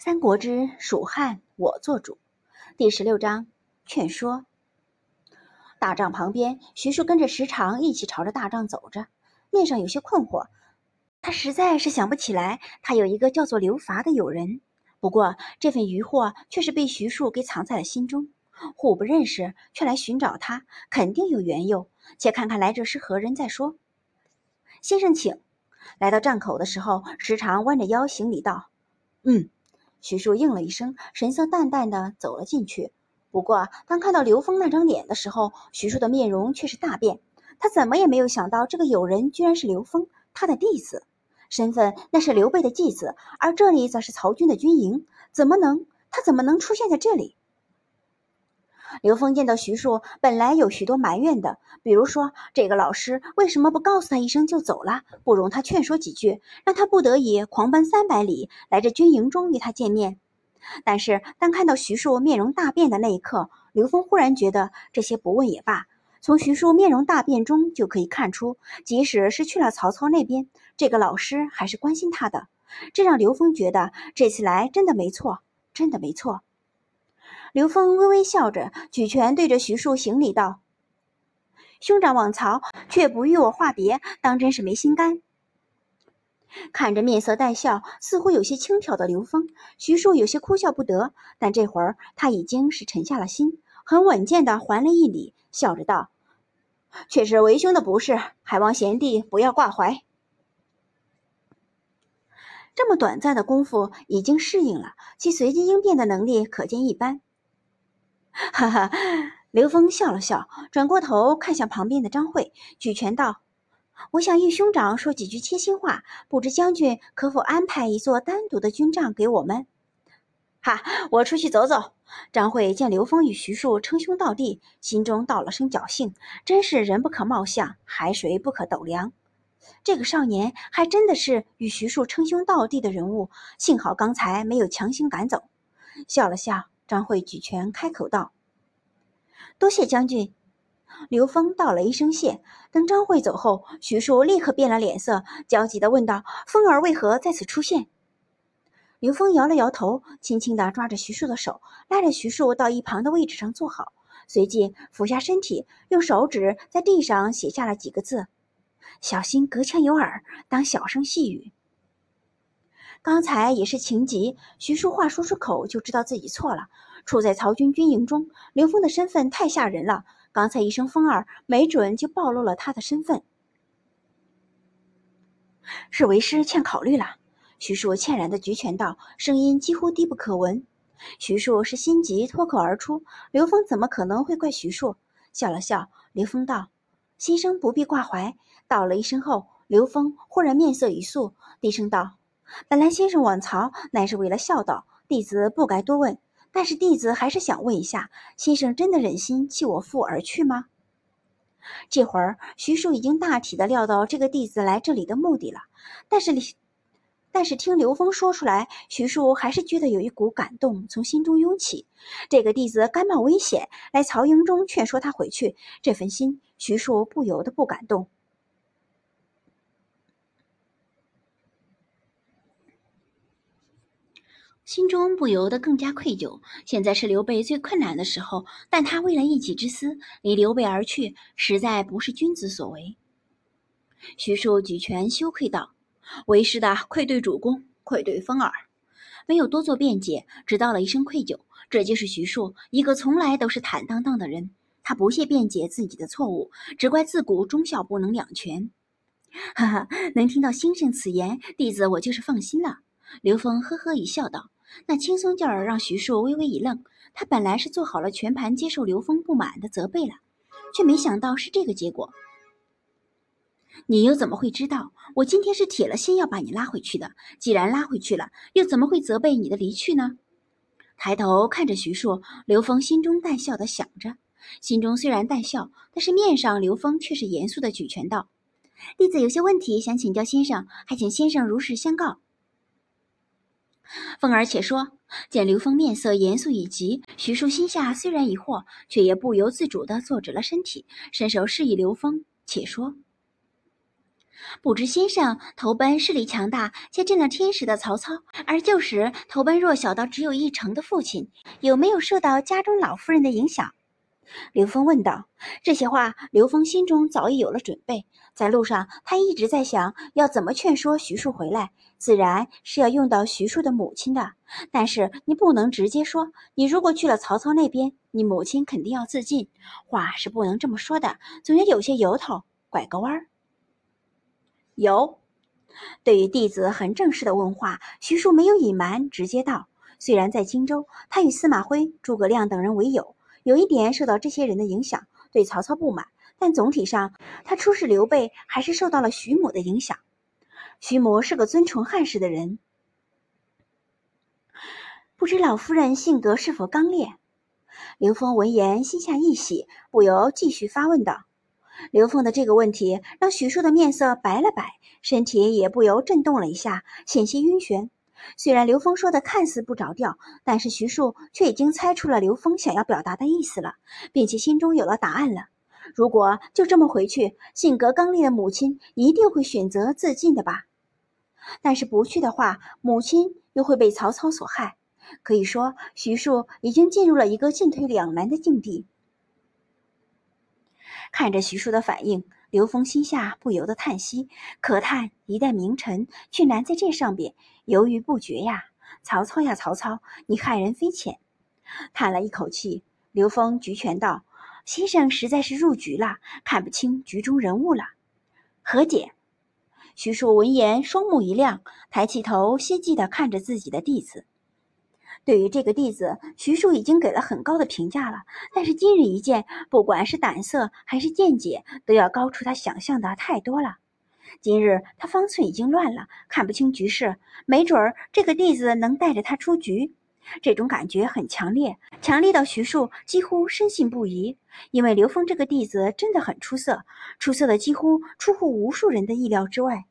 三国之蜀汉我做主，第十六章劝说。大帐旁边，徐庶跟着时常一起朝着大帐走着，面上有些困惑。他实在是想不起来，他有一个叫做刘伐的友人。不过这份疑惑却是被徐庶给藏在了心中。互不认识，却来寻找他，肯定有缘由。且看看来者是何人再说。先生，请。来到帐口的时候，时常弯着腰行礼道：“嗯。”徐庶应了一声，神色淡淡的走了进去。不过，当看到刘峰那张脸的时候，徐庶的面容却是大变。他怎么也没有想到，这个友人居然是刘峰，他的弟子，身份那是刘备的继子，而这里则是曹军的军营，怎么能？他怎么能出现在这里？刘峰见到徐庶，本来有许多埋怨的，比如说这个老师为什么不告诉他一声就走了，不容他劝说几句，让他不得已狂奔三百里来这军营中与他见面。但是当看到徐庶面容大变的那一刻，刘峰忽然觉得这些不问也罢。从徐庶面容大变中就可以看出，即使是去了曹操那边，这个老师还是关心他的，这让刘峰觉得这次来真的没错，真的没错。刘峰微微笑着，举拳对着徐庶行礼道：“兄长往曹，却不与我话别，当真是没心肝。”看着面色带笑，似乎有些轻佻的刘峰，徐庶有些哭笑不得。但这会儿他已经是沉下了心，很稳健的还了一礼，笑着道：“却是为兄的不是，还望贤弟不要挂怀。”这么短暂的功夫，已经适应了，其随机应变的能力可见一斑。哈哈，刘峰笑了笑，转过头看向旁边的张慧，举拳道：“我想与兄长说几句贴心话，不知将军可否安排一座单独的军帐给我们？”哈，我出去走走。张慧见刘峰与徐庶称兄道弟，心中道了声侥幸，真是人不可貌相，海水不可斗量。这个少年还真的是与徐庶称兄道弟的人物，幸好刚才没有强行赶走。笑了笑。张慧举拳开口道：“多谢将军。”刘峰道了一声谢。等张慧走后，徐庶立刻变了脸色，焦急地问道：“风儿为何在此出现？”刘峰摇了摇头，轻轻地抓着徐庶的手，拉着徐庶到一旁的位置上坐好，随即俯下身体，用手指在地上写下了几个字：“小心隔墙有耳，当小声细语。”刚才也是情急，徐庶话说出口就知道自己错了。处在曹军军营中，刘峰的身份太吓人了。刚才一声“风儿”，没准就暴露了他的身份。是为师欠考虑了。徐庶歉然的举拳道，声音几乎低不可闻。徐庶是心急脱口而出，刘峰怎么可能会怪徐庶？笑了笑，刘峰道：“先生不必挂怀。”道了一声后，刘峰忽然面色一肃，低声道。本来先生往曹乃是为了孝道，弟子不该多问。但是弟子还是想问一下，先生真的忍心弃我父而去吗？这会儿徐庶已经大体的料到这个弟子来这里的目的了，但是但是听刘峰说出来，徐庶还是觉得有一股感动从心中涌起。这个弟子甘冒危险来曹营中劝说他回去，这份心徐庶不由得不感动。心中不由得更加愧疚。现在是刘备最困难的时候，但他为了一己之私离刘备而去，实在不是君子所为。徐庶举拳羞愧道：“为师的愧对主公，愧对风儿。”没有多做辩解，只道了一声愧疚。这就是徐庶，一个从来都是坦荡荡的人。他不屑辩解自己的错误，只怪自古忠孝不能两全。哈哈，能听到先生此言，弟子我就是放心了。刘峰呵呵一笑，道。那轻松劲儿让徐庶微微一愣，他本来是做好了全盘接受刘峰不满的责备了，却没想到是这个结果。你又怎么会知道我今天是铁了心要把你拉回去的？既然拉回去了，又怎么会责备你的离去呢？抬头看着徐庶，刘峰心中带笑的想着，心中虽然带笑，但是面上刘峰却是严肃的举拳道：“弟子有些问题想请教先生，还请先生如实相告。”凤儿且说，见刘峰面色严肃已极，徐庶心下虽然疑惑，却也不由自主地坐直了身体，伸手示意刘峰且说。不知先生投奔势力强大且镇了天时的曹操，而旧时投奔弱小到只有一成的父亲，有没有受到家中老夫人的影响？刘峰问道。这些话，刘峰心中早已有了准备。在路上，他一直在想要怎么劝说徐庶回来，自然是要用到徐庶的母亲的。但是你不能直接说，你如果去了曹操那边，你母亲肯定要自尽。话是不能这么说的，总要有些由头，拐个弯儿。有，对于弟子很正式的问话，徐庶没有隐瞒，直接道：“虽然在荆州，他与司马徽、诸葛亮等人为友，有一点受到这些人的影响，对曹操不满，但总体上，他出使刘备还是受到了徐母的影响。徐母是个尊崇汉室的人，不知老夫人性格是否刚烈？”刘峰闻言心下一喜，不由继续发问道。刘凤的这个问题让许庶的面色白了白，身体也不由震动了一下，险些晕眩。虽然刘峰说的看似不着调，但是徐庶却已经猜出了刘峰想要表达的意思了，并且心中有了答案了。如果就这么回去，性格刚烈的母亲一定会选择自尽的吧？但是不去的话，母亲又会被曹操所害。可以说，徐庶已经进入了一个进退两难的境地。看着徐庶的反应，刘峰心下不由得叹息，可叹一代名臣却难在这上边犹豫不决呀！曹操呀，曹操，你害人非浅。叹了一口气，刘峰举拳道：“先生实在是入局了，看不清局中人物了。”何解？徐庶闻言，双目一亮，抬起头，希冀地看着自己的弟子。对于这个弟子，徐庶已经给了很高的评价了。但是今日一见，不管是胆色还是见解，都要高出他想象的太多了。今日他方寸已经乱了，看不清局势，没准儿这个弟子能带着他出局。这种感觉很强烈，强烈到徐庶几乎深信不疑。因为刘峰这个弟子真的很出色，出色的几乎出乎无数人的意料之外。